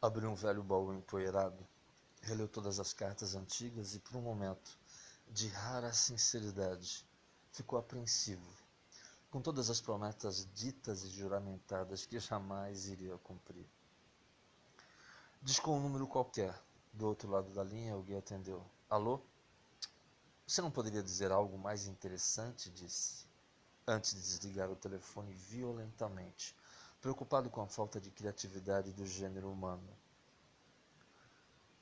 Abriu um velho baú empoeirado, releu todas as cartas antigas e, por um momento, de rara sinceridade, ficou apreensivo, com todas as promessas ditas e juramentadas que jamais iria cumprir. Discou um número qualquer. Do outro lado da linha, alguém atendeu. Alô? Você não poderia dizer algo mais interessante? Disse, antes de desligar o telefone violentamente preocupado com a falta de criatividade do gênero humano.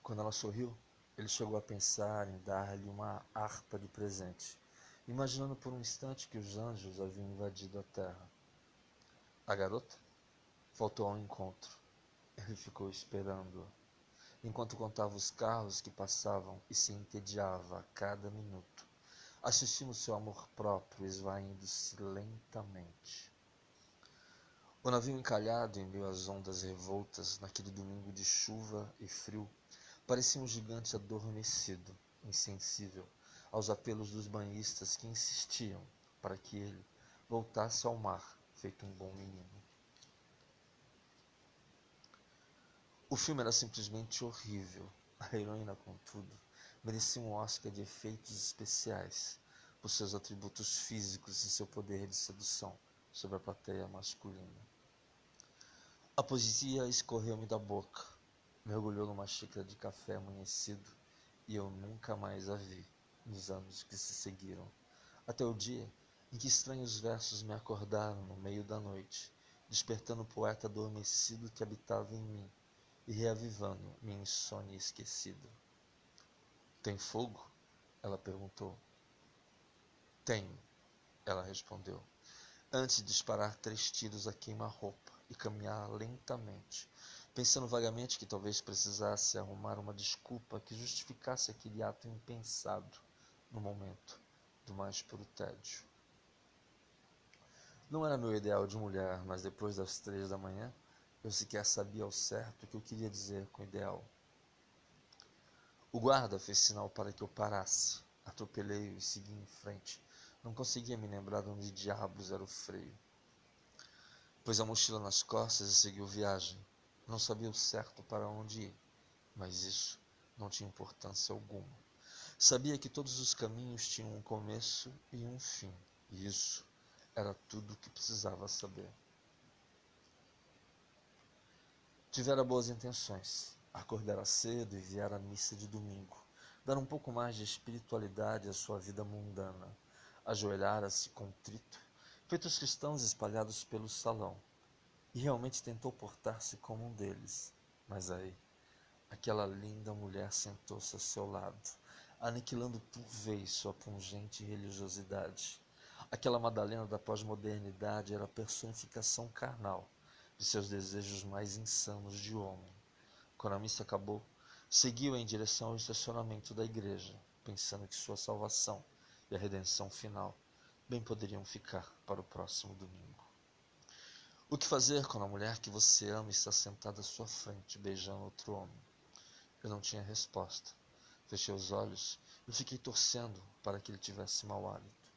Quando ela sorriu, ele chegou a pensar em dar-lhe uma harpa de presente, imaginando por um instante que os anjos haviam invadido a terra. A garota voltou ao encontro. Ele ficou esperando, enquanto contava os carros que passavam e se entediava a cada minuto, assistindo seu amor próprio esvaindo-se lentamente. O navio encalhado em meio às ondas revoltas, naquele domingo de chuva e frio, parecia um gigante adormecido, insensível aos apelos dos banhistas que insistiam para que ele voltasse ao mar, feito um bom menino. O filme era simplesmente horrível. A heroína, contudo, merecia um Oscar de efeitos especiais por seus atributos físicos e seu poder de sedução sobre a plateia masculina. A poesia escorreu-me da boca, mergulhou numa xícara de café amanhecido e eu nunca mais a vi nos anos que se seguiram, até o dia em que estranhos versos me acordaram no meio da noite, despertando o poeta adormecido que habitava em mim e reavivando minha insônia esquecida. Tem fogo? Ela perguntou. Tenho, ela respondeu, antes de disparar três tiros a queima-roupa e caminhar lentamente, pensando vagamente que talvez precisasse arrumar uma desculpa que justificasse aquele ato impensado no momento do mais puro tédio. Não era meu ideal de mulher, mas depois das três da manhã, eu sequer sabia ao certo o que eu queria dizer com ideal. O guarda fez sinal para que eu parasse. Atropelei-o e segui em frente. Não conseguia me lembrar de onde diabos era o freio. Pôs a mochila nas costas e seguiu viagem. Não sabia o certo para onde ir, mas isso não tinha importância alguma. Sabia que todos os caminhos tinham um começo e um fim, e isso era tudo o que precisava saber. Tivera boas intenções, acordara cedo e viera à missa de domingo, dar um pouco mais de espiritualidade à sua vida mundana, ajoelhara-se contrito feito os cristãos espalhados pelo salão, e realmente tentou portar-se como um deles. Mas aí, aquela linda mulher sentou-se ao seu lado, aniquilando por vez sua pungente religiosidade. Aquela Madalena da pós-modernidade era a personificação carnal de seus desejos mais insanos de homem. Quando a missa acabou, seguiu em direção ao estacionamento da igreja, pensando que sua salvação e a redenção final bem poderiam ficar para o próximo domingo. O que fazer quando a mulher que você ama está sentada à sua frente, beijando outro homem? Eu não tinha resposta. Fechei os olhos e fiquei torcendo para que ele tivesse mau hálito.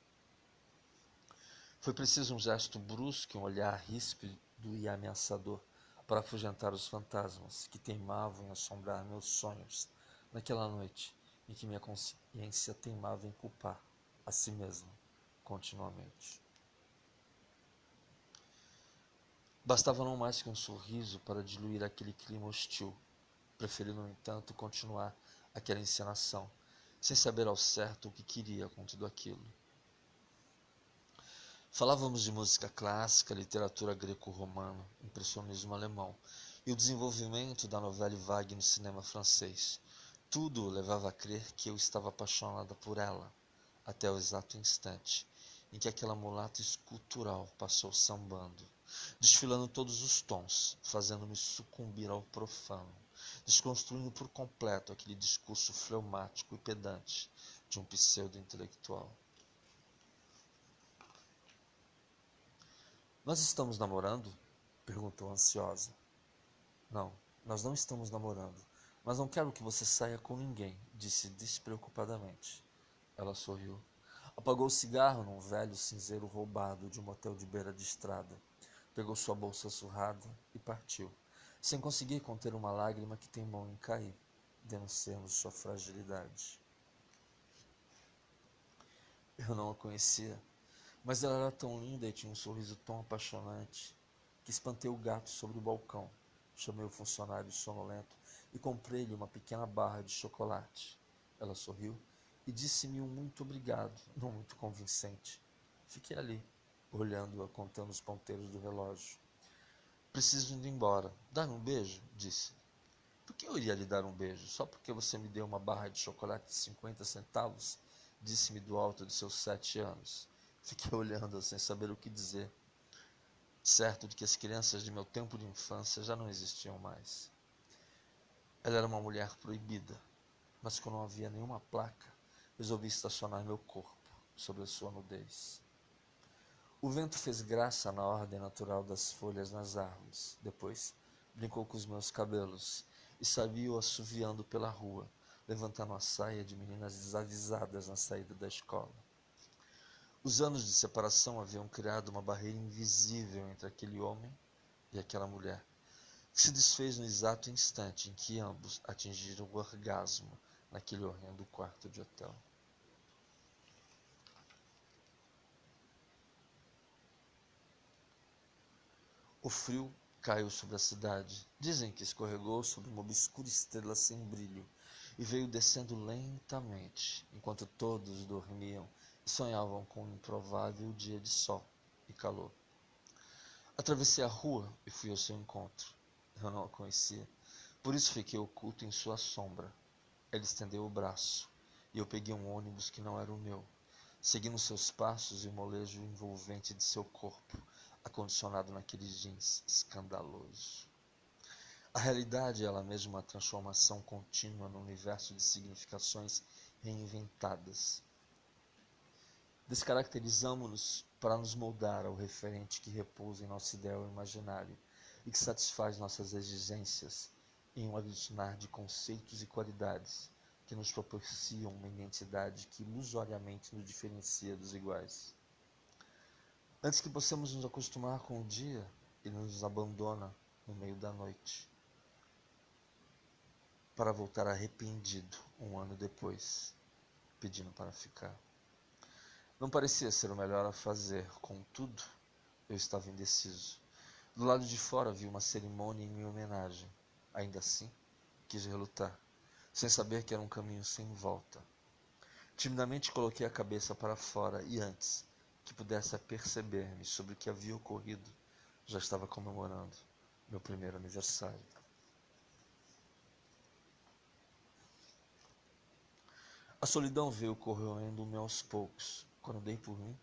Foi preciso um gesto brusco, um olhar ríspido e ameaçador para afugentar os fantasmas que teimavam em assombrar meus sonhos naquela noite em que minha consciência teimava em culpar a si mesma continuamente. Bastava não mais que um sorriso para diluir aquele clima hostil. Preferi, no entanto, continuar aquela encenação, sem saber ao certo o que queria com tudo aquilo. Falávamos de música clássica, literatura greco-romana, impressionismo alemão e o desenvolvimento da novela vague no cinema francês. Tudo levava a crer que eu estava apaixonada por ela, até o exato instante em que aquela mulata escultural passou sambando, desfilando todos os tons, fazendo-me sucumbir ao profano, desconstruindo por completo aquele discurso fleumático e pedante de um pseudo-intelectual. Nós estamos namorando? perguntou ansiosa. Não, nós não estamos namorando, mas não quero que você saia com ninguém, disse despreocupadamente. Ela sorriu. Apagou o cigarro num velho cinzeiro roubado de um motel de beira de estrada. Pegou sua bolsa surrada e partiu, sem conseguir conter uma lágrima que teimou em cair, denunciando sua fragilidade. Eu não a conhecia, mas ela era tão linda e tinha um sorriso tão apaixonante que espantei o gato sobre o balcão. Chamei o funcionário sonolento e comprei-lhe uma pequena barra de chocolate. Ela sorriu e disse-me um muito obrigado, não muito convincente. Fiquei ali, olhando-a, contando os ponteiros do relógio. Preciso ir embora. Dar um beijo? Disse. Por que eu iria lhe dar um beijo? Só porque você me deu uma barra de chocolate de 50 centavos? Disse-me do alto de seus sete anos. Fiquei olhando sem saber o que dizer, certo de que as crianças de meu tempo de infância já não existiam mais. Ela era uma mulher proibida, mas quando não havia nenhuma placa, resolvi estacionar meu corpo sobre a sua nudez. O vento fez graça na ordem natural das folhas nas árvores. Depois, brincou com os meus cabelos e saiu assoviando pela rua, levantando a saia de meninas desavisadas na saída da escola. Os anos de separação haviam criado uma barreira invisível entre aquele homem e aquela mulher, que se desfez no exato instante em que ambos atingiram o orgasmo naquele horrendo quarto de hotel. O frio caiu sobre a cidade. Dizem que escorregou sobre uma obscura estrela sem brilho e veio descendo lentamente, enquanto todos dormiam e sonhavam com um improvável dia de sol e calor. Atravessei a rua e fui ao seu encontro. Eu não a conhecia, por isso fiquei oculto em sua sombra. Ele estendeu o braço e eu peguei um ônibus que não era o meu, seguindo seus passos e o molejo envolvente de seu corpo, acondicionado naquele jeans escandaloso. A realidade é ela mesma uma transformação contínua no universo de significações reinventadas. Descaracterizamos-nos para nos moldar ao referente que repousa em nosso ideal imaginário e que satisfaz nossas exigências em um aglutinar de conceitos e qualidades que nos proporcionam uma identidade que ilusoriamente nos diferencia dos iguais. Antes que possamos nos acostumar com o dia, ele nos abandona no meio da noite para voltar arrependido um ano depois, pedindo para ficar. Não parecia ser o melhor a fazer, contudo, eu estava indeciso. Do lado de fora vi uma cerimônia em minha homenagem. Ainda assim, quis relutar, sem saber que era um caminho sem volta. Timidamente coloquei a cabeça para fora e antes que pudesse aperceber-me sobre o que havia ocorrido, já estava comemorando meu primeiro aniversário. A solidão veio corroendo-me aos poucos. Quando dei por mim,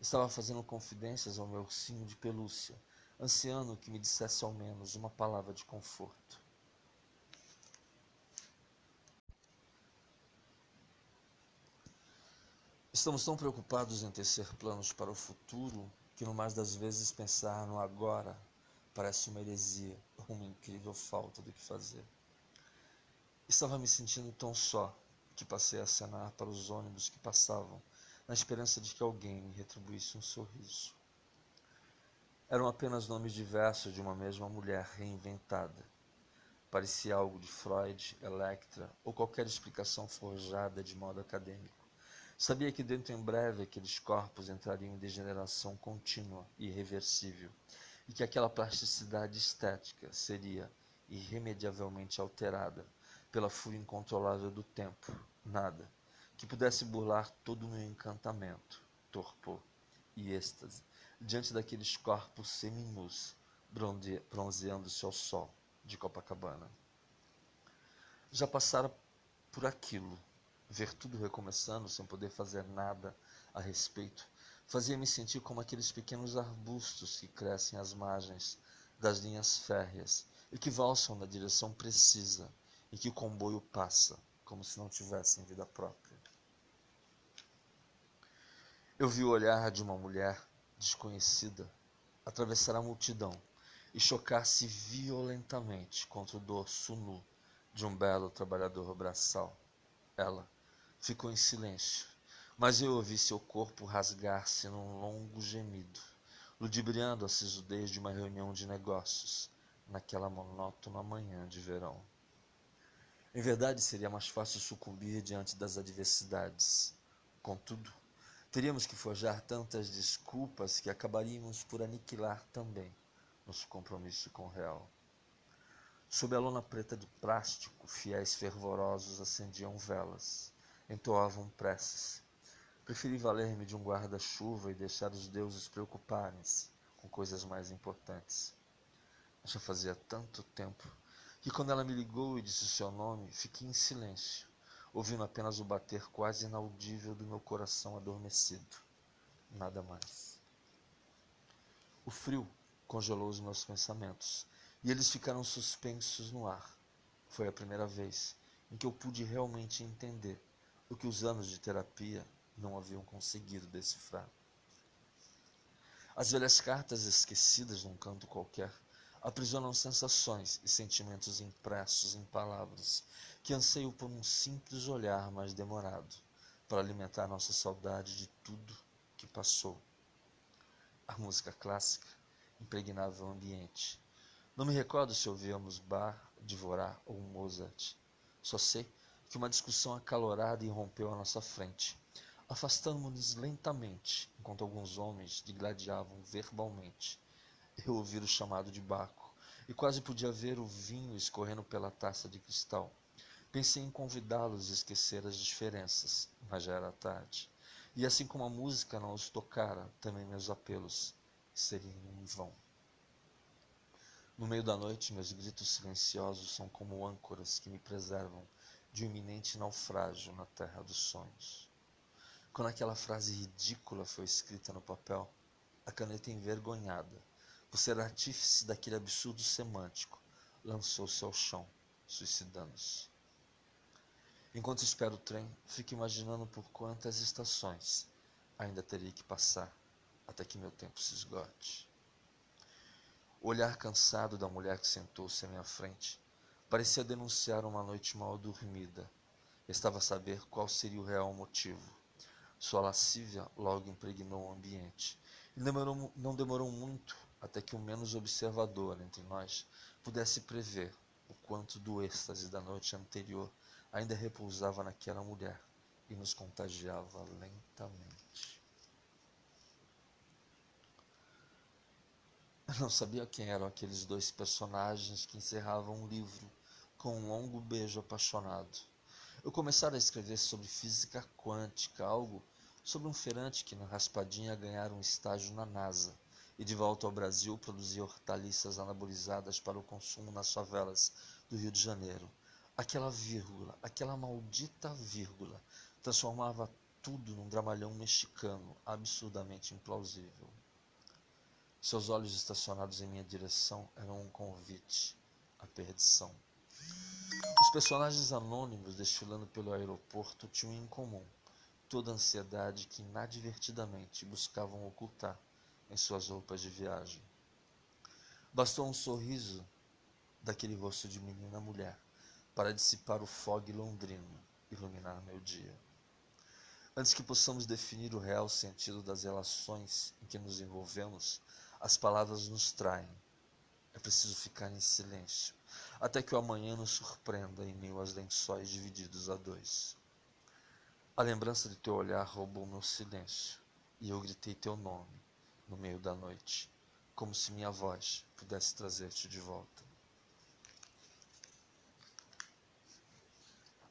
estava fazendo confidências ao meu ursinho de pelúcia, ansiando que me dissesse ao menos uma palavra de conforto. Estamos tão preocupados em tecer planos para o futuro que, no mais das vezes, pensar no agora parece uma heresia, uma incrível falta do que fazer. Estava me sentindo tão só que passei a acenar para os ônibus que passavam, na esperança de que alguém me retribuísse um sorriso. Eram apenas nomes diversos de uma mesma mulher reinventada. Parecia algo de Freud, Electra ou qualquer explicação forjada de modo acadêmico. Sabia que dentro em breve aqueles corpos entrariam em degeneração contínua e irreversível, e que aquela plasticidade estética seria irremediavelmente alterada pela fúria incontrolável do tempo nada que pudesse burlar todo o meu encantamento, torpor e êxtase diante daqueles corpos seminus bronzeando-se ao sol de Copacabana. Já passara por aquilo, ver tudo recomeçando sem poder fazer nada a respeito, fazia-me sentir como aqueles pequenos arbustos que crescem às margens das linhas férreas e que valsam na direção precisa e que o comboio passa como se não tivessem vida própria. Eu vi o olhar de uma mulher desconhecida atravessar a multidão e chocar-se violentamente contra o dorso nu de um belo trabalhador braçal. Ela ficou em silêncio, mas eu ouvi seu corpo rasgar-se num longo gemido, ludibriando a sisudez de uma reunião de negócios, naquela monótona manhã de verão. Em verdade, seria mais fácil sucumbir diante das adversidades. Contudo, teríamos que forjar tantas desculpas que acabaríamos por aniquilar também nosso compromisso com o real. Sob a lona preta de plástico, fiéis fervorosos acendiam velas, entoavam preces. Preferi valer-me de um guarda-chuva e deixar os deuses preocuparem-se com coisas mais importantes. Já fazia tanto tempo que quando ela me ligou e disse o seu nome, fiquei em silêncio, ouvindo apenas o bater quase inaudível do meu coração adormecido. Nada mais. O frio congelou os meus pensamentos e eles ficaram suspensos no ar. Foi a primeira vez em que eu pude realmente entender o que os anos de terapia não haviam conseguido decifrar. As velhas cartas esquecidas num canto qualquer aprisionam sensações e sentimentos impressos em palavras que anseiam por um simples olhar mais demorado para alimentar nossa saudade de tudo que passou. A música clássica impregnava o ambiente. Não me recordo se ouvíamos Bar, Dvorak ou Mozart. Só sei que uma discussão acalorada irrompeu à nossa frente. Afastamos-nos lentamente, enquanto alguns homens digladiavam verbalmente eu ouvi o chamado de Baco e quase podia ver o vinho escorrendo pela taça de cristal. Pensei em convidá-los a esquecer as diferenças, mas já era tarde. E assim como a música não os tocara, também meus apelos seriam em vão. No meio da noite, meus gritos silenciosos são como âncoras que me preservam de um iminente naufrágio na terra dos sonhos. Quando aquela frase ridícula foi escrita no papel, a caneta envergonhada por ser artífice daquele absurdo semântico, lançou-se ao chão, suicidando-se. Enquanto espero o trem, fico imaginando por quantas estações ainda teria que passar até que meu tempo se esgote. O olhar cansado da mulher que sentou-se à minha frente parecia denunciar uma noite mal dormida. Estava a saber qual seria o real motivo. Sua lascívia logo impregnou o ambiente. E demorou, não demorou muito até que o menos observador entre nós pudesse prever o quanto do êxtase da noite anterior ainda repousava naquela mulher e nos contagiava lentamente. Eu não sabia quem eram aqueles dois personagens que encerravam um livro com um longo beijo apaixonado. Eu começara a escrever sobre física quântica, algo sobre um feirante que na raspadinha ganhara um estágio na NASA e de volta ao Brasil produzia hortaliças anabolizadas para o consumo nas favelas do Rio de Janeiro. Aquela vírgula, aquela maldita vírgula, transformava tudo num dramalhão mexicano absurdamente implausível. Seus olhos estacionados em minha direção eram um convite à perdição. Os personagens anônimos desfilando pelo aeroporto tinham em comum toda a ansiedade que inadvertidamente buscavam ocultar em suas roupas de viagem. Bastou um sorriso daquele rosto de menina mulher para dissipar o fog londrino, iluminar meu dia. Antes que possamos definir o real sentido das relações em que nos envolvemos, as palavras nos traem. É preciso ficar em silêncio, até que o amanhã nos surpreenda em meio aos lençóis divididos a dois. A lembrança de teu olhar roubou meu silêncio, e eu gritei teu nome no meio da noite, como se minha voz pudesse trazer-te de volta.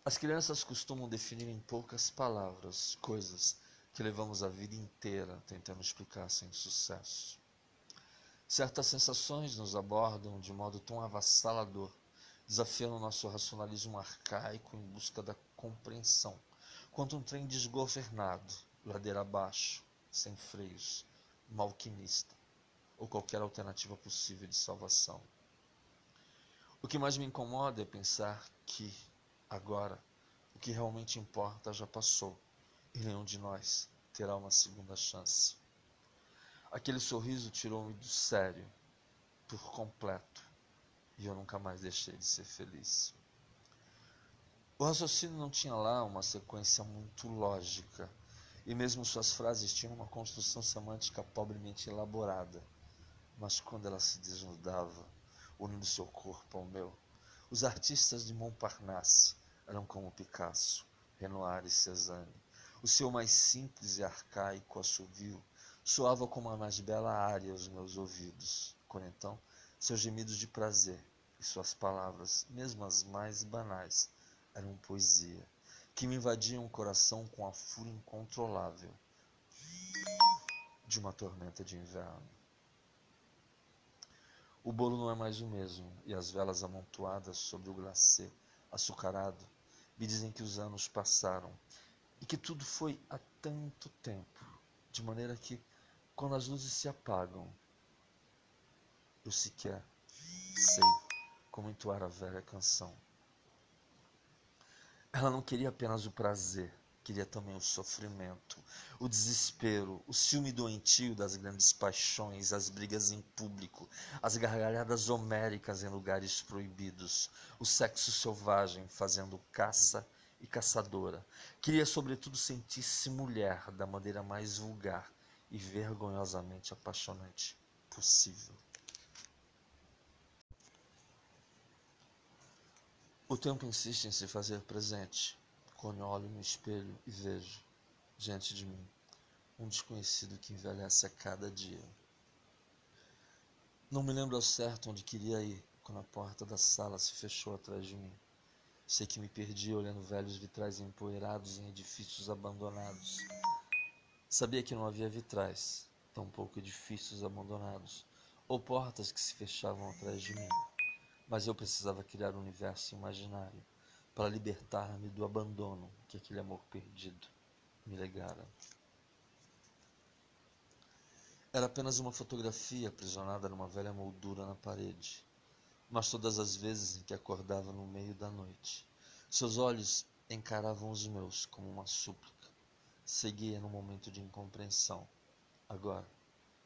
As crianças costumam definir em poucas palavras coisas que levamos a vida inteira tentando explicar sem sucesso. Certas sensações nos abordam de modo tão avassalador, desafiando nosso racionalismo arcaico em busca da compreensão, quanto um trem desgovernado, ladeira abaixo, sem freios, uma alquimista ou qualquer alternativa possível de salvação. O que mais me incomoda é pensar que, agora, o que realmente importa já passou e nenhum de nós terá uma segunda chance. Aquele sorriso tirou-me do sério, por completo, e eu nunca mais deixei de ser feliz. O raciocínio não tinha lá uma sequência muito lógica e mesmo suas frases tinham uma construção semântica pobremente elaborada. Mas quando ela se desnudava, unindo seu corpo ao meu. Os artistas de Montparnasse eram como Picasso, Renoir e Cézanne. O seu mais simples e arcaico assovio soava como a mais bela área aos meus ouvidos. Quando então, seus gemidos de prazer e suas palavras, mesmo as mais banais, eram poesia, que me invadiam o coração com a fúria incontrolável de uma tormenta de inverno. O bolo não é mais o mesmo, e as velas amontoadas sobre o glacê açucarado me dizem que os anos passaram e que tudo foi há tanto tempo, de maneira que, quando as luzes se apagam, eu sequer sei como entoar a velha canção. Ela não queria apenas o prazer, queria também o sofrimento, o desespero, o ciúme doentio das grandes paixões, as brigas em público, as gargalhadas homéricas em lugares proibidos, o sexo selvagem fazendo caça e caçadora. Queria, sobretudo, sentir-se mulher da maneira mais vulgar e vergonhosamente apaixonante possível. O tempo insiste em se fazer presente, quando olho no espelho e vejo, diante de mim, um desconhecido que envelhece a cada dia. Não me lembro ao certo onde queria ir quando a porta da sala se fechou atrás de mim. Sei que me perdi olhando velhos vitrais empoeirados em edifícios abandonados. Sabia que não havia vitrais, tampouco edifícios abandonados, ou portas que se fechavam atrás de mim. Mas eu precisava criar um universo imaginário para libertar-me do abandono que aquele amor perdido me legara. Era apenas uma fotografia aprisionada numa velha moldura na parede, mas todas as vezes em que acordava no meio da noite, seus olhos encaravam os meus como uma súplica. Seguia no momento de incompreensão. Agora,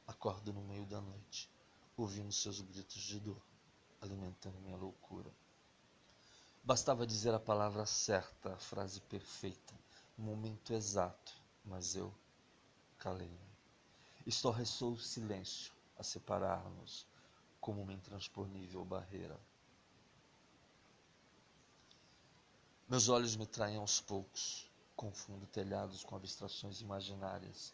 acordo no meio da noite, ouvindo seus gritos de dor alimentando minha loucura. Bastava dizer a palavra certa, a frase perfeita, o momento exato, mas eu calei-me. Estorressou o silêncio a separar-nos como uma intransponível barreira. Meus olhos me traem aos poucos, confundo telhados com abstrações imaginárias,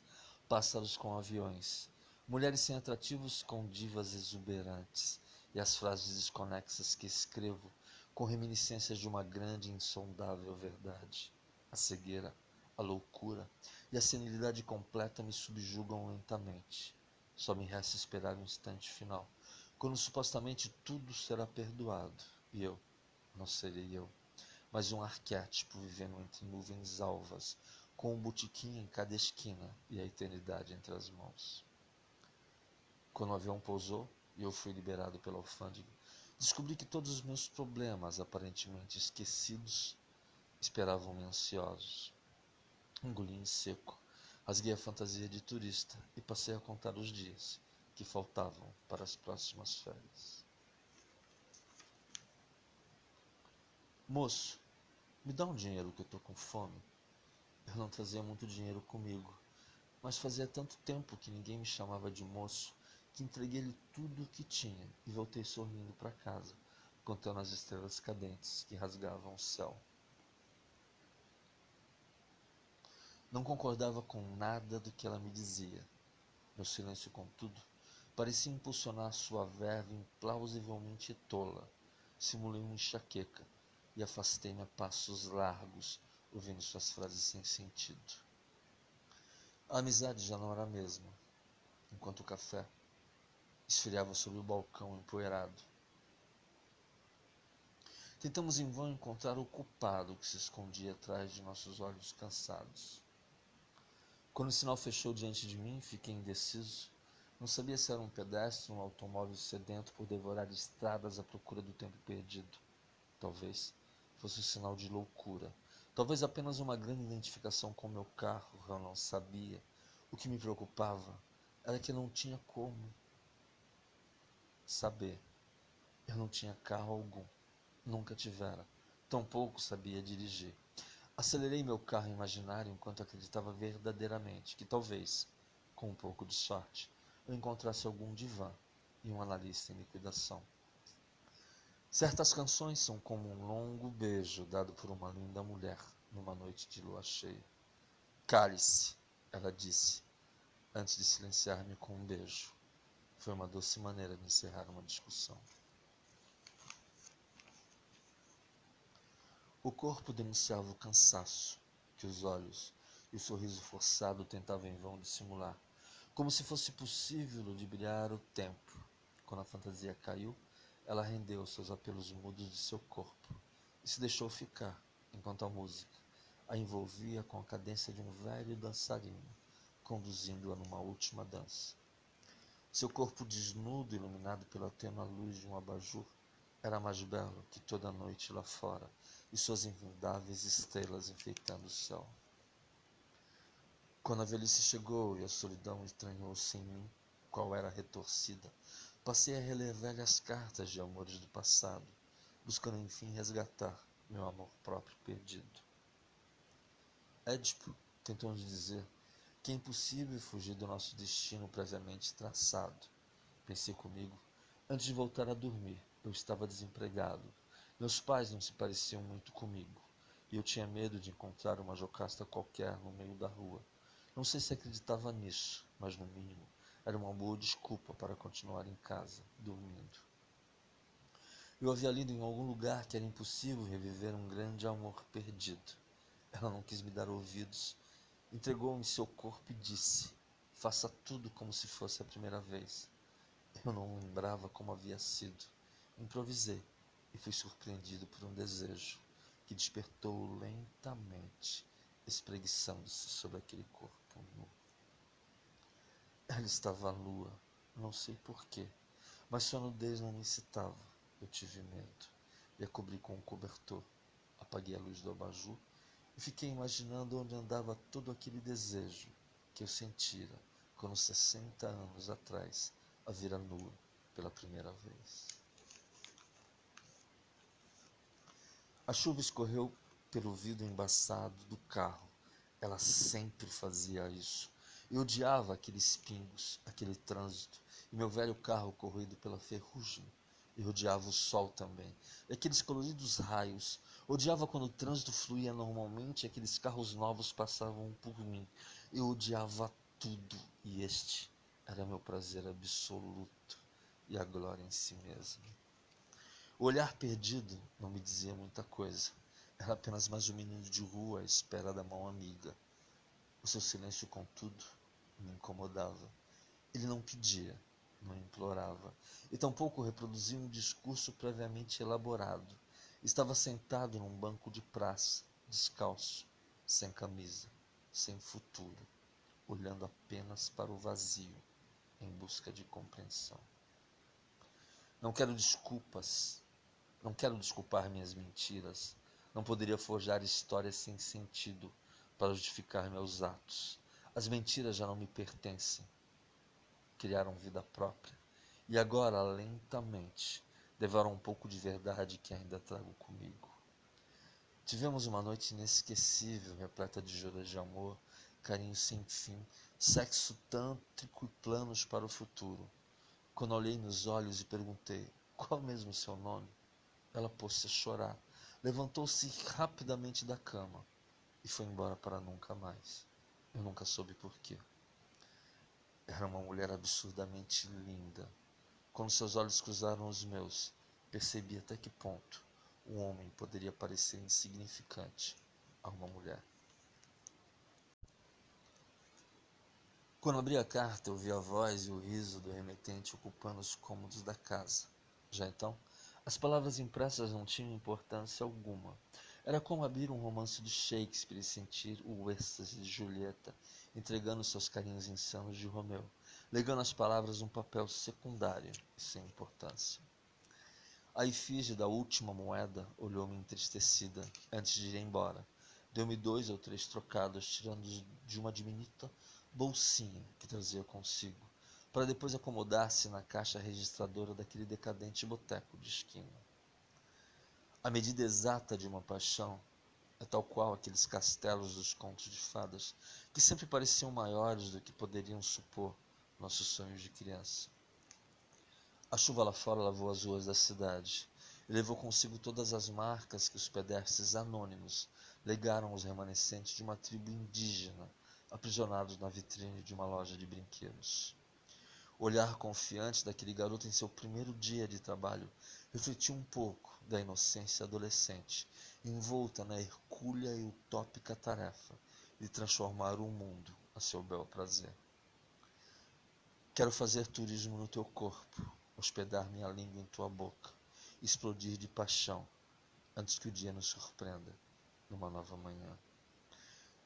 pássaros com aviões, mulheres sem atrativos com divas exuberantes, e as frases desconexas que escrevo com reminiscências de uma grande e insondável verdade. A cegueira, a loucura e a senilidade completa me subjugam lentamente. Só me resta esperar o instante final, quando supostamente tudo será perdoado e eu não serei eu, mas um arquétipo vivendo entre nuvens alvas, com um botiquim em cada esquina e a eternidade entre as mãos. Quando o avião pousou, e eu fui liberado pela alfândega, descobri que todos os meus problemas, aparentemente esquecidos, esperavam-me ansiosos. Engoli em seco, rasguei a fantasia de turista e passei a contar os dias que faltavam para as próximas férias. Moço, me dá um dinheiro que eu tô com fome. Eu não trazia muito dinheiro comigo, mas fazia tanto tempo que ninguém me chamava de moço que entreguei-lhe tudo o que tinha e voltei sorrindo para casa, contando as estrelas cadentes que rasgavam o céu. Não concordava com nada do que ela me dizia. Meu silêncio, contudo, parecia impulsionar sua verve implausivelmente tola. Simulei uma enxaqueca e afastei-me a passos largos, ouvindo suas frases sem sentido. A amizade já não era a mesma. Enquanto o café esfriava sobre o balcão empoeirado. Tentamos em vão encontrar o culpado que se escondia atrás de nossos olhos cansados. Quando o sinal fechou diante de mim, fiquei indeciso. Não sabia se era um pedestre ou um automóvel sedento por devorar estradas à procura do tempo perdido. Talvez fosse sinal de loucura. Talvez apenas uma grande identificação com meu carro, eu não sabia. O que me preocupava era que não tinha como saber. Eu não tinha carro algum, nunca tivera, tampouco sabia dirigir. Acelerei meu carro imaginário enquanto acreditava verdadeiramente que talvez, com um pouco de sorte, eu encontrasse algum divã e um analista em liquidação. Certas canções são como um longo beijo dado por uma linda mulher numa noite de lua cheia. Cale-se, ela disse, antes de silenciar-me com um beijo. Foi uma doce maneira de encerrar uma discussão. O corpo denunciava o cansaço que os olhos e o sorriso forçado tentavam em vão dissimular, como se fosse possível ludibriar o tempo. Quando a fantasia caiu, ela rendeu seus apelos mudos de seu corpo e se deixou ficar, enquanto a música a envolvia com a cadência de um velho dançarino, conduzindo-a numa última dança. Seu corpo desnudo, iluminado pela tênua luz de um abajur, era mais belo que toda a noite lá fora, e suas infindáveis estrelas enfeitando o céu. Quando a velhice chegou e a solidão estranhou-se em mim, qual era retorcida, passei a reler velhas cartas de amores do passado, buscando enfim resgatar meu amor próprio perdido. Édipo tentou nos dizer que é impossível fugir do nosso destino previamente traçado. Pensei comigo, antes de voltar a dormir, eu estava desempregado. Meus pais não se pareciam muito comigo, e eu tinha medo de encontrar uma jocasta qualquer no meio da rua. Não sei se acreditava nisso, mas no mínimo era uma boa desculpa para continuar em casa, dormindo. Eu havia lido em algum lugar que era impossível reviver um grande amor perdido. Ela não quis me dar ouvidos. Entregou-me seu corpo e disse: Faça tudo como se fosse a primeira vez. Eu não lembrava como havia sido. Improvisei e fui surpreendido por um desejo que despertou lentamente, espreguiçando-se sobre aquele corpo nu. Ela estava nua, não sei porquê, mas sua nudez não me excitava. Eu tive medo e a cobri com um cobertor. Apaguei a luz do abajur e fiquei imaginando onde andava todo aquele desejo que eu sentira quando sessenta anos atrás a vira nua pela primeira vez. A chuva escorreu pelo vidro embaçado do carro. Ela sempre fazia isso. Eu odiava aqueles pingos, aquele trânsito, e meu velho carro corroído pela ferrugem. Eu odiava o sol também, e aqueles coloridos raios. Odiava quando o trânsito fluía normalmente e aqueles carros novos passavam por mim. Eu odiava tudo, e este era meu prazer absoluto e a glória em si mesmo. O olhar perdido não me dizia muita coisa. Era apenas mais um menino de rua à espera da mão amiga. O seu silêncio, contudo, me incomodava. Ele não pedia, não implorava, e tampouco reproduzia um discurso previamente elaborado. Estava sentado num banco de praça, descalço, sem camisa, sem futuro, olhando apenas para o vazio, em busca de compreensão. Não quero desculpas, não quero desculpar minhas mentiras, não poderia forjar histórias sem sentido para justificar meus atos. As mentiras já não me pertencem. Criaram vida própria. E agora, lentamente, devoram um pouco de verdade que ainda trago comigo. Tivemos uma noite inesquecível, repleta de juras de amor, carinho sem fim, sexo tântrico e planos para o futuro. Quando olhei nos olhos e perguntei: qual mesmo o seu nome? Ela pôs-se a chorar, levantou-se rapidamente da cama e foi embora para nunca mais. Eu nunca soube porquê. Era uma mulher absurdamente linda. Quando seus olhos cruzaram os meus, percebi até que ponto um homem poderia parecer insignificante a uma mulher. Quando abri a carta, ouvi a voz e o riso do remetente ocupando os cômodos da casa. Já então, as palavras impressas não tinham importância alguma. Era como abrir um romance de Shakespeare e sentir o êxtase de Julieta entregando seus carinhos insanos de Romeu, legando às palavras um papel secundário e sem importância. A efígie da última moeda olhou-me entristecida antes de ir embora. Deu-me dois ou três trocados, tirando de uma diminuta bolsinha que trazia consigo, para depois acomodar-se na caixa registradora daquele decadente boteco de esquina. A medida exata de uma paixão é tal qual aqueles castelos dos contos de fadas, que sempre pareciam maiores do que poderiam supor nossos sonhos de criança. A chuva lá fora lavou as ruas da cidade. e levou consigo todas as marcas que os pedestres anônimos legaram aos remanescentes de uma tribo indígena aprisionados na vitrine de uma loja de brinquedos. O olhar confiante daquele garoto em seu primeiro dia de trabalho refletiu um pouco da inocência adolescente, envolta na hercúlea e utópica tarefa de transformar o mundo a seu bel prazer. Quero fazer turismo no teu corpo, hospedar minha língua em tua boca, explodir de paixão antes que o dia nos surpreenda numa nova manhã.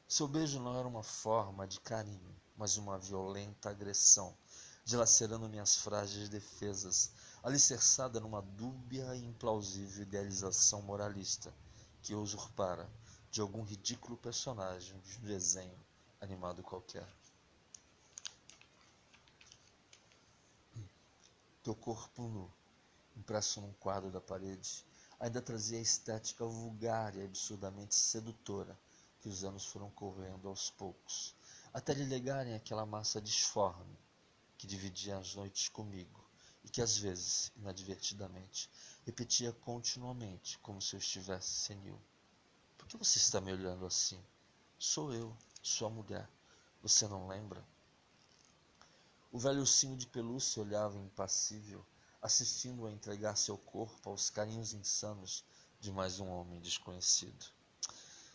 Seu beijo não era uma forma de carinho, mas uma violenta agressão, dilacerando minhas frágeis defesas, alicerçada numa dúbia e implausível idealização moralista que usurpara de algum ridículo personagem de um desenho animado qualquer. Teu corpo nu, impresso num quadro da parede, ainda trazia a estética vulgar e absurdamente sedutora que os anos foram correndo aos poucos, até lhe legarem aquela massa disforme que dividia as noites comigo e que às vezes, inadvertidamente, repetia continuamente como se eu estivesse senil. Por que você está me olhando assim? Sou eu, sua mulher. Você não lembra? O velho ursinho de pelúcia olhava impassível, assistindo a entregar seu corpo aos carinhos insanos de mais um homem desconhecido.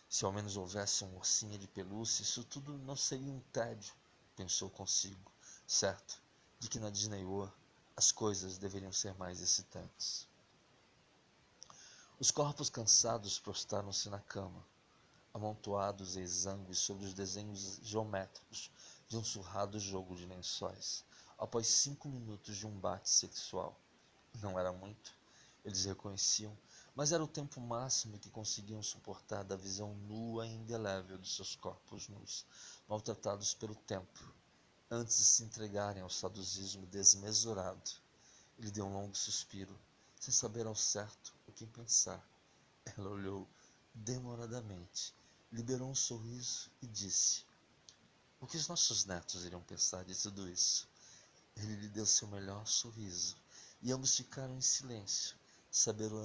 Se ao menos houvesse um ursinho de pelúcia, isso tudo não seria um tédio, pensou consigo, certo de que na Disney World as coisas deveriam ser mais excitantes. Os corpos cansados prostaram-se na cama, amontoados exangues sobre os desenhos geométricos de um surrado jogo de lençóis, após cinco minutos de um bate sexual. Não era muito, eles reconheciam, mas era o tempo máximo que conseguiam suportar da visão nua e indelével de seus corpos nus, maltratados pelo tempo, antes de se entregarem ao saudosismo desmesurado. Ele deu um longo suspiro, sem saber ao certo o que pensar. Ela olhou demoradamente, liberou um sorriso e disse: O que os nossos netos iriam pensar de tudo isso? Ele lhe deu seu melhor sorriso e ambos ficaram em silêncio,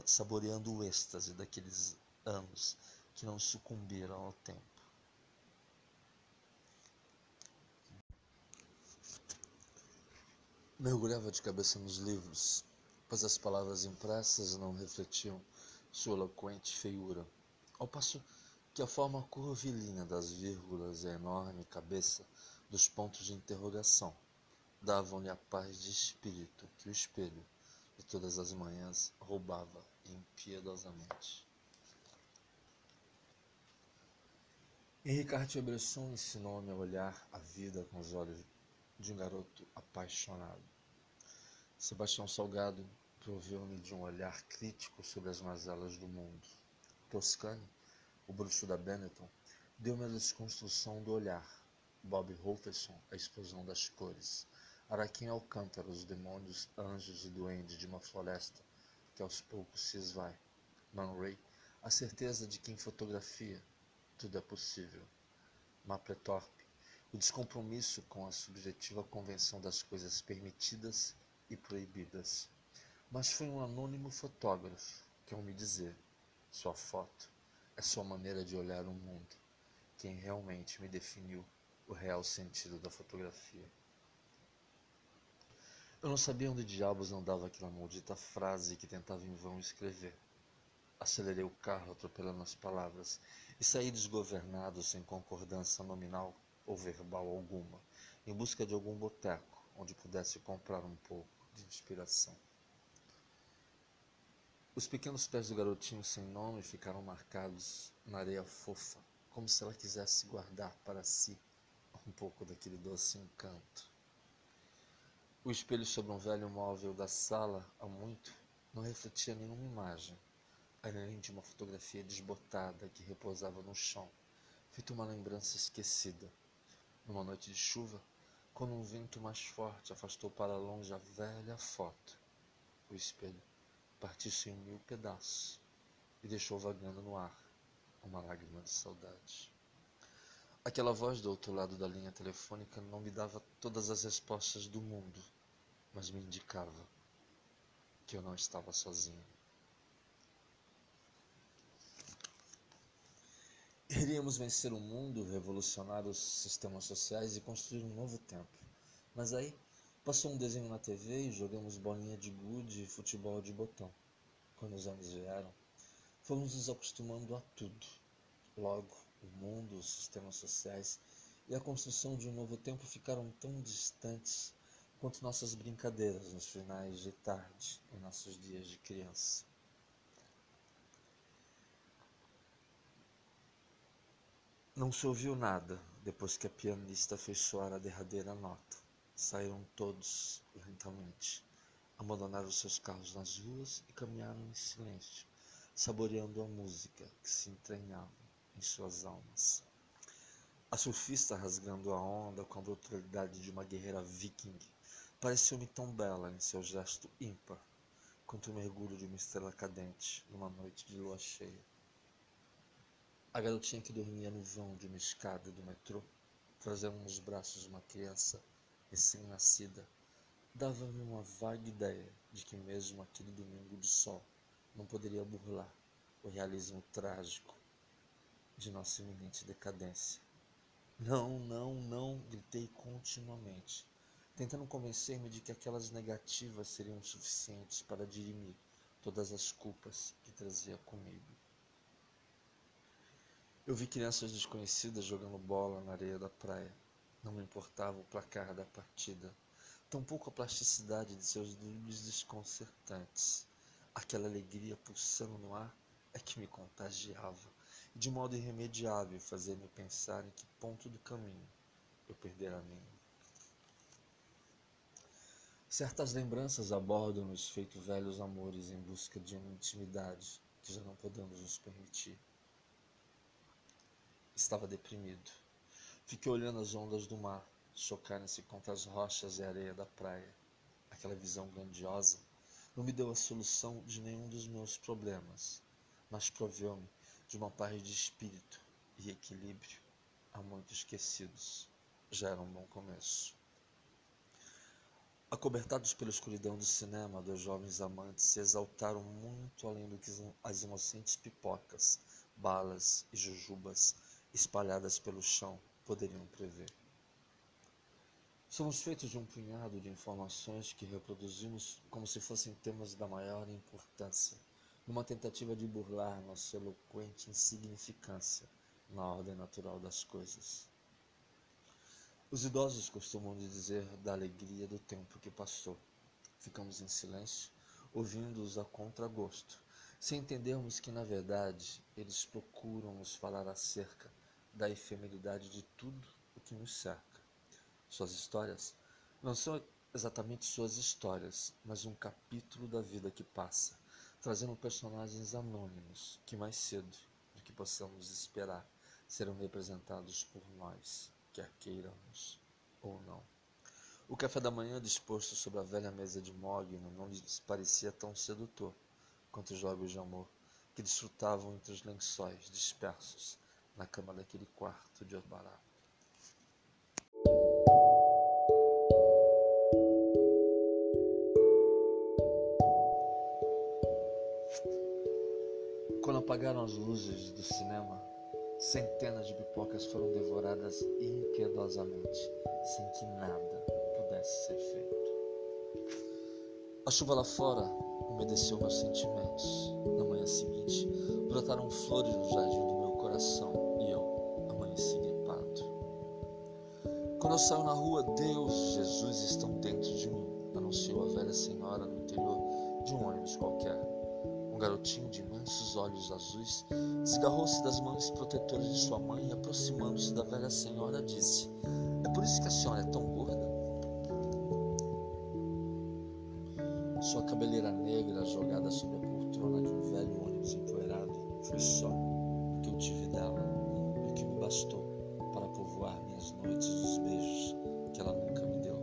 saboreando o êxtase daqueles anos que não sucumbiram ao tempo. Mergulhava de cabeça nos livros, pois as palavras impressas não refletiam sua eloquente feiura, ao passo que a forma curvilínea das vírgulas e a enorme cabeça dos pontos de interrogação davam-lhe a paz de espírito que o espelho de todas as manhãs roubava impiedosamente. Henri Cartier-Bresson ensinou-me a olhar a vida com os olhos de um garoto apaixonado. Sebastião Salgado proveu-me de um olhar crítico sobre as mazelas do mundo. Toscane, o bruxo da Benetton, deu-me a desconstrução do olhar. Bob Rolferson, a explosão das cores. Araquém Alcântara, os demônios, anjos e duendes de uma floresta que aos poucos se esvai. Man Ray, a certeza de que em fotografia tudo é possível. Mapletorp, o descompromisso com a subjetiva convenção das coisas permitidas e proibidas. Mas foi um anônimo fotógrafo que, ao me dizer, sua foto é sua maneira de olhar o mundo, quem realmente me definiu o real sentido da fotografia. Eu não sabia onde diabos andava aquela maldita frase que tentava em vão escrever. Acelerei o carro atropelando as palavras e saí desgovernado sem concordância nominal ou verbal alguma, em busca de algum boteco onde pudesse comprar um pouco de inspiração. Os pequenos pés do garotinho sem nome ficaram marcados na areia fofa, como se ela quisesse guardar para si um pouco daquele doce encanto. O espelho sobre um velho móvel da sala, há muito, não refletia nenhuma imagem, além de uma fotografia desbotada que repousava no chão, feita uma lembrança esquecida. Numa noite de chuva, quando um vento mais forte afastou para longe a velha foto, o espelho partiu-se em mil pedaços e deixou vagando no ar uma lágrima de saudade. Aquela voz do outro lado da linha telefônica não me dava todas as respostas do mundo mas me indicava que eu não estava sozinho. Iríamos vencer o mundo, revolucionar os sistemas sociais e construir um novo tempo. Mas aí passou um desenho na TV e jogamos bolinha de gude e futebol de botão. Quando os anos vieram, fomos nos acostumando a tudo. Logo, o mundo, os sistemas sociais e a construção de um novo tempo ficaram tão distantes quanto nossas brincadeiras nos finais de tarde em nossos dias de criança. Não se ouviu nada depois que a pianista fez soar a derradeira nota. Saíram todos lentamente, abandonaram seus carros nas ruas e caminharam em silêncio, saboreando a música que se entranhava em suas almas. A surfista rasgando a onda com a brutalidade de uma guerreira viking pareceu-me tão bela em seu gesto ímpar quanto o mergulho de uma estrela cadente numa noite de lua cheia. A garotinha que dormia no vão de uma escada do metrô, trazendo nos braços uma criança recém-nascida, dava-me uma vaga ideia de que mesmo aquele domingo de sol não poderia burlar o realismo trágico de nossa iminente decadência. Não, não, não, gritei continuamente, tentando convencer-me de que aquelas negativas seriam suficientes para dirimir todas as culpas que trazia comigo. Eu vi crianças desconhecidas jogando bola na areia da praia. Não me importava o placar da partida, tampouco a plasticidade de seus dribles desconcertantes. Aquela alegria pulsando no ar é que me contagiava, e de modo irremediável fazia-me pensar em que ponto do caminho eu perdera a minha. Certas lembranças abordam-nos feito velhos amores em busca de uma intimidade que já não podemos nos permitir. Estava deprimido. Fiquei olhando as ondas do mar chocarem-se contra as rochas e areia da praia. Aquela visão grandiosa não me deu a solução de nenhum dos meus problemas, mas proveu-me de uma paz de espírito e equilíbrio há muito esquecidos. Já era um bom começo. Acobertados pela escuridão do cinema, dois jovens amantes se exaltaram muito além do que as inocentes pipocas, balas e jujubas espalhadas pelo chão poderiam prever. Somos feitos de um punhado de informações que reproduzimos como se fossem temas da maior importância, numa tentativa de burlar nossa eloquente insignificância na ordem natural das coisas. Os idosos costumam dizer da alegria do tempo que passou. Ficamos em silêncio, ouvindo-os a contragosto, sem entendermos que, na verdade, eles procuram nos falar acerca da efemeridade de tudo o que nos cerca. Suas histórias não são exatamente suas histórias, mas um capítulo da vida que passa, trazendo personagens anônimos que mais cedo do que possamos esperar serão representados por nós, quer queiramos ou não. O café da manhã disposto sobre a velha mesa de mogno não lhes parecia tão sedutor quanto os jogos de amor que desfrutavam entre os lençóis dispersos na cama daquele quarto de Obará. Quando apagaram as luzes do cinema, centenas de pipocas foram devoradas impiedosamente, sem que nada pudesse ser feito. A chuva lá fora umedeceu meus sentimentos. Na manhã seguinte, brotaram flores no jardim do meu coração Quando eu saio na rua, Deus, Jesus estão dentro de mim, anunciou a velha senhora no interior de um ônibus qualquer. Um garotinho de imensos olhos azuis desgarrou-se das mãos protetoras de sua mãe e, aproximando-se da velha senhora, disse: É por isso que a senhora é tão gorda? Sua cabeleira negra jogada sobre a poltrona de um velho ônibus empoeirado foi só o que eu tive dela e que me bastou para povoar minhas noites dos beijos que ela nunca me deu.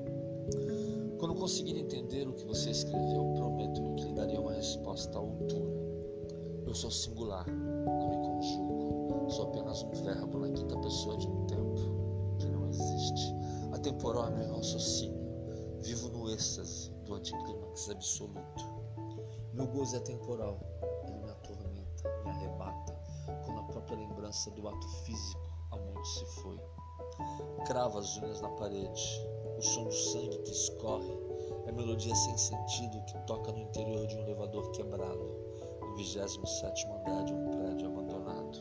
Quando conseguir entender o que você escreveu, prometo que lhe darei uma resposta à altura. Eu sou singular, não me conjugo, sou apenas um verbo na quinta pessoa de um tempo que não existe. Atemporal é meu raciocínio, vivo no êxtase do anticlímax absoluto. Meu gozo é temporal, a lembrança do ato físico há muito se foi. Crava as unhas na parede, o som do sangue que escorre é melodia sem sentido que toca no interior de um elevador quebrado, no 27 andar de um prédio abandonado.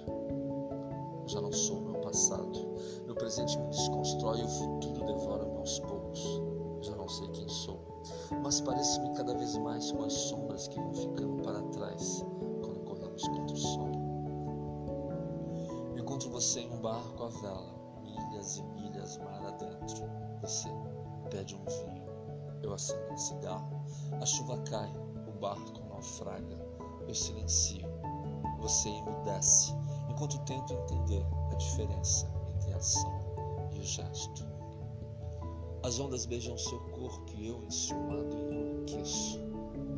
Já não sou meu passado, meu presente me desconstrói e o futuro devora-me aos poucos. Já não sei quem sou, mas parece-me cada vez mais com as sombras que vão ficando para trás quando corremos contra o sol. Encontro você em um barco à vela, milhas e milhas mar adentro. Você pede um vinho eu acendo um cigarro. A chuva cai, o barco naufraga. Eu silencio. Você emudece, enquanto tento entender a diferença entre a ação e o gesto. As ondas beijam seu corpo e eu, enciumado, enlouqueço.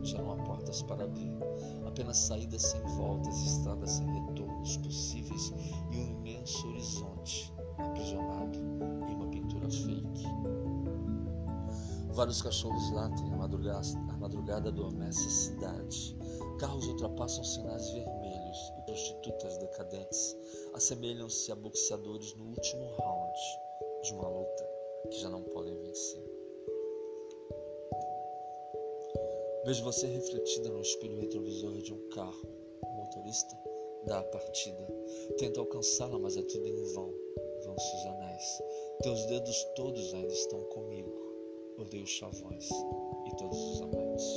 Já não há portas para abrir, apenas saídas sem voltas, estradas sem retornos possíveis e um imenso horizonte aprisionado em uma pintura fake. Vários cachorros latem, a madrugada, a madrugada adormece a cidade. Carros ultrapassam sinais vermelhos e prostitutas decadentes assemelham-se a boxeadores no último round de uma luta que já não podem vencer. Vejo você refletida no espelho retrovisor de um carro. O motorista dá a partida. Tenta alcançá-la, mas é tudo em vão. Vão-se os anéis. Teus dedos todos ainda estão comigo odeio chavões e todos os amantes.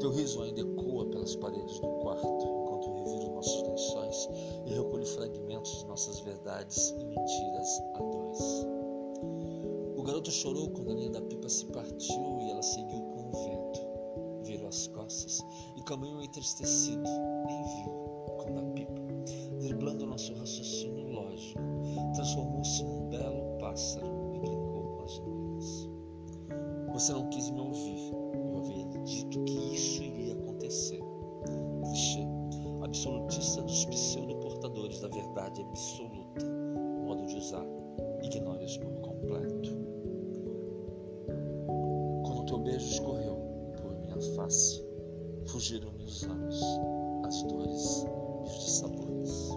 Teu riso ainda ecoa pelas paredes do quarto, enquanto reviro nossos lençóis e recolho fragmentos de nossas verdades e mentiras a dois. O garoto chorou quando a linha da pipa se partiu e ela seguiu com o vento. Virou as costas e caminhou entristecido, nem viu quando a pipa, driblando nosso raciocínio lógico, transformou-se num belo pássaro você não quis me ouvir. Eu havia dito que isso iria acontecer. Clichê. Absolutista dos pseudo-portadores da verdade absoluta. Modo de usar. Ignore-os por completo. Quando teu beijo escorreu por minha face, fugiram-me os anos, as dores e os dissabores.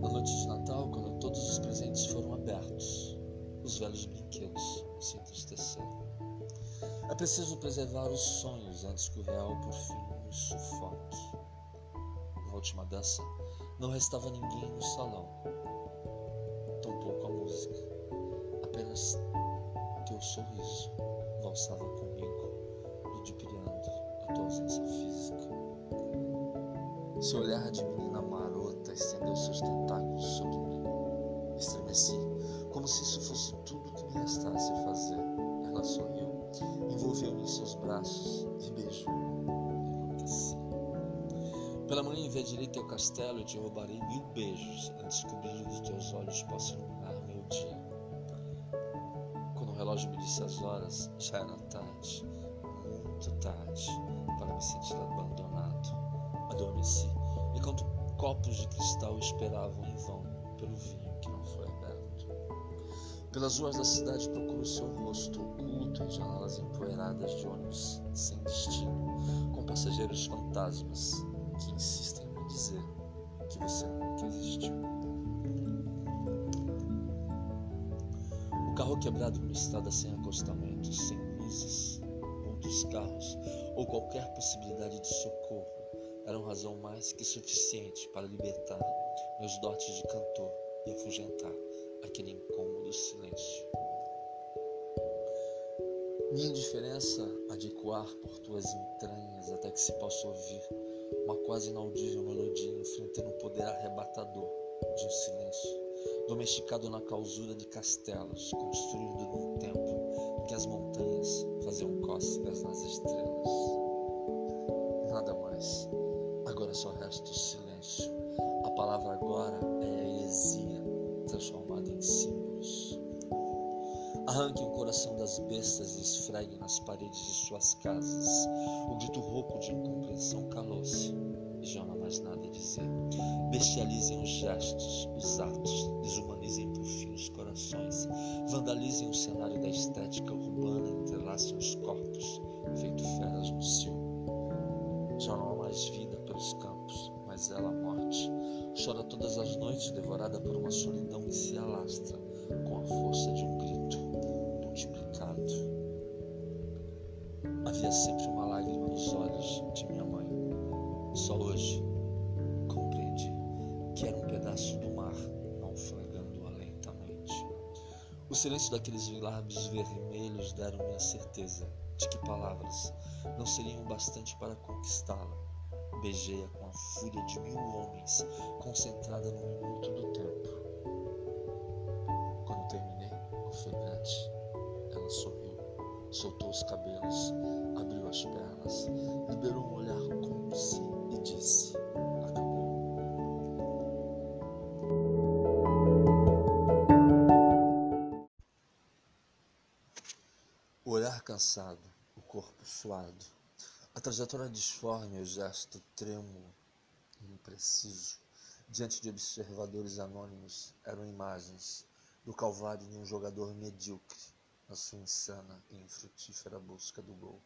Na noite de Natal, quando todos os presentes foram abertos, os velhos brinquedos se entristecer. É preciso preservar os sonhos antes que o real por fim nos sufoque. Na última dança, não restava ninguém no salão, tampouco a música, apenas teu sorriso valsava comigo, ludibriando a tua ausência física. Seu olhar de menina marota estendeu seus tentáculos sobre mim. Estremeci, como se isso fosse tudo me restasse fazer. Ela sorriu, envolveu-me em seus braços e beijou. Enlouqueci. Pela manhã invadirei teu castelo e te roubarei mil beijos antes que o brilho dos teus olhos possa iluminar meu dia. Quando o relógio me disse as horas, já era tarde, muito tarde, para me sentir abandonado. Adormeci, enquanto copos de cristal esperavam em vão pelo vinho que não foi pelas ruas da cidade procuro seu rosto oculto em janelas empoeiradas de ônibus sem destino, com passageiros fantasmas que insistem em dizer que você nunca existiu. O carro quebrado numa estrada sem acostamento, sem luzes, outros carros ou qualquer possibilidade de socorro eram razão mais que suficiente para libertar meus dotes de cantor e afugentar aquele incômodo silêncio. Minha indiferença há de ecoar por tuas entranhas até que se possa ouvir uma quase inaudível melodia enfrentando o poder arrebatador de um silêncio, domesticado na clausura de castelos construído num tempo em que as montanhas faziam cócegas nas estrelas. Nada mais. Agora só resta o silêncio. A palavra agora é a heresia transformada em símbolos. Arranque o coração das bestas e esfregue nas paredes de suas casas. O grito rouco de incompreensão calou-se e já não há mais nada a dizer. Bestializem os gestos, os atos, desumanizem por fim os corações, vandalizem o cenário da estética urbana, entrelacem os corpos, feito feras no cio. Já não há mais vida pelos campos, mas ela a morte chora todas as noites, devorada por uma solidão que se alastra com a força de um grito multiplicado. Havia sempre uma lágrima nos olhos de minha mãe. Só hoje compreendi que era um pedaço do mar naufragando lentamente. O silêncio daqueles lábios vermelhos deram-me a certeza de que palavras não seriam bastante para conquistá-la. Beijei-a com a fúria de mil homens, concentrada no minuto do tempo. Quando terminei, ofegante, ela sorriu, soltou os cabelos, abriu as pernas, liberou um olhar cúmplice e disse: cansado, o corpo suado, trajetória disforme, o gesto trêmulo e impreciso, diante de observadores anônimos, eram imagens do calvário de um jogador medíocre na sua insana e infrutífera busca do gol.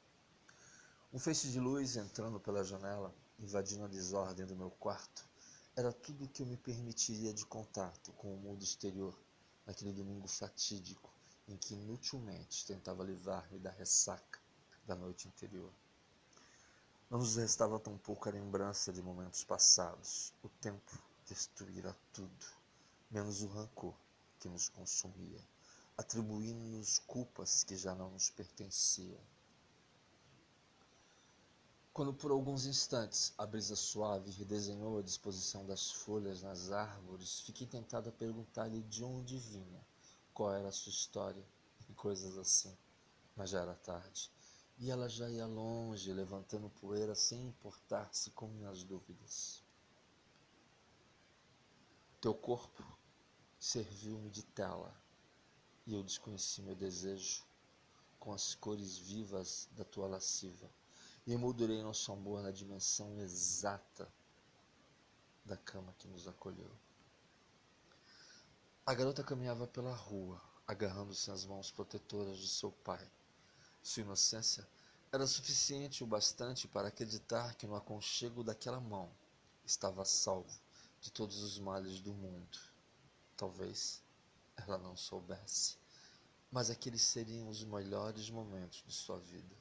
Um feixe de luz entrando pela janela, invadindo a desordem do meu quarto, era tudo o que eu me permitiria de contato com o mundo exterior naquele domingo fatídico em que inutilmente tentava livrar-me da ressaca da noite anterior. Não nos restava tão pouca lembrança de momentos passados. O tempo destruíra tudo, menos o rancor que nos consumia, atribuindo-nos culpas que já não nos pertenciam. Quando por alguns instantes a brisa suave redesenhou a disposição das folhas nas árvores, fiquei tentado a perguntar-lhe de onde vinha, qual era a sua história e coisas assim. Mas já era tarde, e ela já ia longe, levantando poeira sem importar-se com minhas dúvidas. Teu corpo serviu-me de tela, e eu desconheci meu desejo com as cores vivas da tua lasciva e emoldurei nosso amor na dimensão exata da cama que nos acolheu. A garota caminhava pela rua, agarrando-se às mãos protetoras de seu pai. Sua inocência era suficiente o bastante para acreditar que no aconchego daquela mão estava salvo de todos os males do mundo. Talvez ela não soubesse, mas aqueles seriam os melhores momentos de sua vida.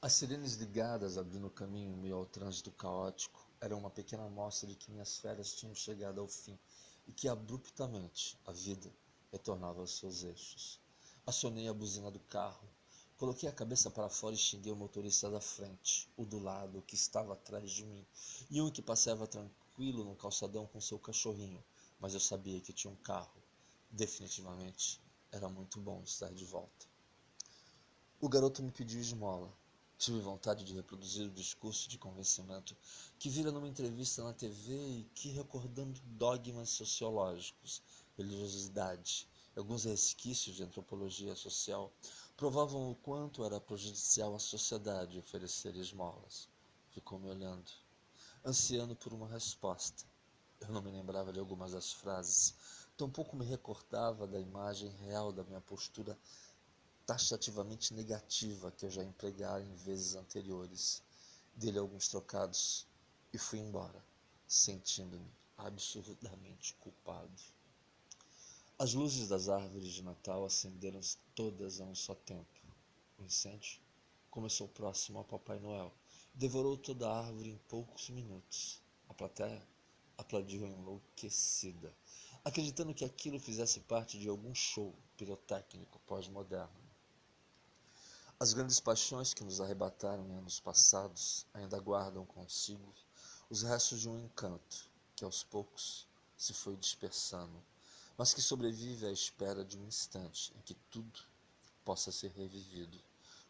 As sirenes ligadas abrindo caminho meio ao trânsito caótico eram uma pequena amostra de que minhas férias tinham chegado ao fim e que abruptamente a vida retornava aos seus eixos. Acionei a buzina do carro, coloquei a cabeça para fora e xinguei o motorista da frente, o do lado, que estava atrás de mim, e um que passeava tranquilo no calçadão com seu cachorrinho, mas eu sabia que tinha um carro. Definitivamente era muito bom estar de volta. O garoto me pediu esmola. Tive vontade de reproduzir o discurso de convencimento que vira numa entrevista na TV e que, recordando dogmas sociológicos, religiosidade e alguns resquícios de antropologia social, provavam o quanto era prejudicial à sociedade oferecer esmolas. Ficou me olhando, ansiando por uma resposta. Eu não me lembrava de algumas das frases, tampouco me recordava da imagem real da minha postura taxativamente negativa que eu já empregara em vezes anteriores. Dele alguns trocados e fui embora, sentindo-me absurdamente culpado. As luzes das árvores de Natal acenderam-se todas a um só tempo. O incêndio começou próximo ao Papai Noel devorou toda a árvore em poucos minutos. A plateia aplaudiu enlouquecida, acreditando que aquilo fizesse parte de algum show pirotécnico pós-moderno. As grandes paixões que nos arrebataram em anos passados ainda guardam consigo os restos de um encanto que aos poucos se foi dispersando, mas que sobrevive à espera de um instante em que tudo possa ser revivido,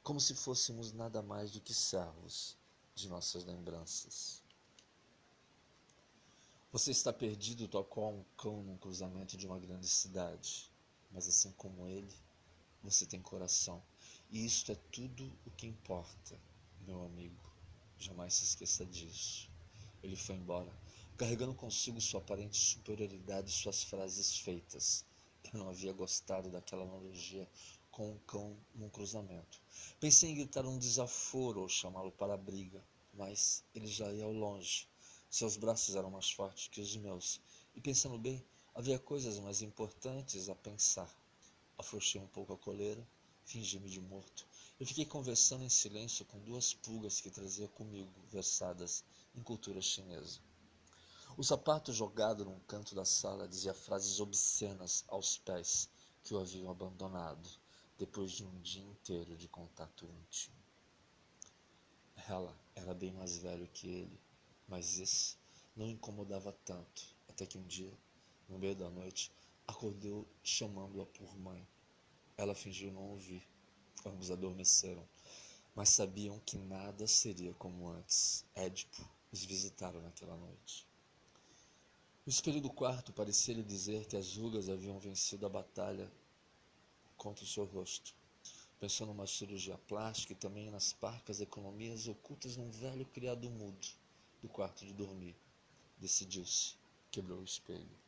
como se fôssemos nada mais do que servos de nossas lembranças. Você está perdido tal qual um cão num cruzamento de uma grande cidade, mas assim como ele, você tem coração e isto é tudo o que importa, meu amigo. Jamais se esqueça disso. Ele foi embora, carregando consigo sua aparente superioridade e suas frases feitas. Eu não havia gostado daquela analogia com um cão num cruzamento. Pensei em gritar um desaforo ou chamá-lo para a briga, mas ele já ia ao longe. Seus braços eram mais fortes que os meus, e pensando bem, havia coisas mais importantes a pensar. Afrouxei um pouco a coleira, fingi-me de morto, e fiquei conversando em silêncio com duas pulgas que trazia comigo, versadas em cultura chinesa. O sapato jogado num canto da sala dizia frases obscenas aos pés que o haviam abandonado depois de um dia inteiro de contato íntimo. Ela era bem mais velho que ele, mas isso não incomodava tanto, até que um dia, no meio da noite, acordou chamando-a por mãe. Ela fingiu não ouvir. Ambos adormeceram, mas sabiam que nada seria como antes. Édipo os visitaram naquela noite. O espelho do quarto parecia lhe dizer que as rugas haviam vencido a batalha contra o seu rosto. Pensou numa cirurgia plástica e também nas parcas economias ocultas num velho criado mudo do quarto de dormir. Decidiu-se, quebrou o espelho.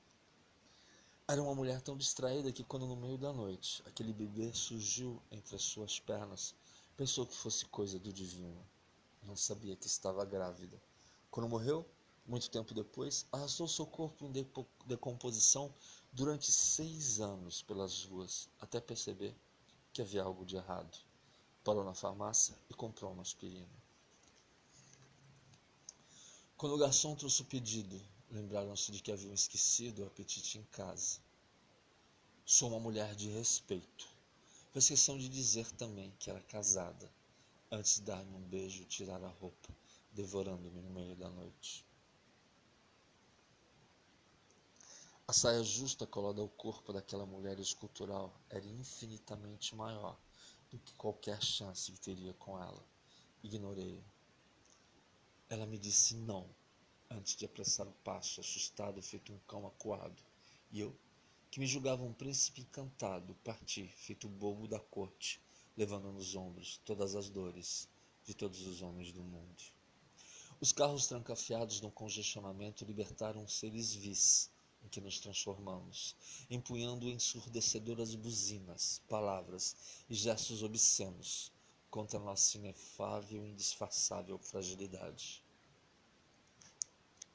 Era uma mulher tão distraída que, quando no meio da noite aquele bebê surgiu entre as suas pernas, pensou que fosse coisa do divino. Não sabia que estava grávida. Quando morreu, muito tempo depois, arrastou seu corpo em decomposição durante seis anos pelas ruas, até perceber que havia algo de errado. Parou na farmácia e comprou uma aspirina. Quando o garçom trouxe o pedido, lembraram-se de que haviam esquecido o apetite em casa. Sou uma mulher de respeito. Fez questão de dizer também que era casada, antes de dar-me um beijo e tirar a roupa, devorando-me no meio da noite. A saia justa colada ao corpo daquela mulher escultural era infinitamente maior do que qualquer chance que teria com ela. Ignorei-a. Ela me disse não, antes de apressar o passo, assustado, feito um cão acuado. E eu, que me julgava um príncipe encantado, parti, feito bobo da corte, levando nos ombros todas as dores de todos os homens do mundo. Os carros trancafiados no congestionamento libertaram seres vis em que nos transformamos, empunhando ensurdecedoras buzinas, palavras e gestos obscenos contra nossa inefável e indisfarçável fragilidade.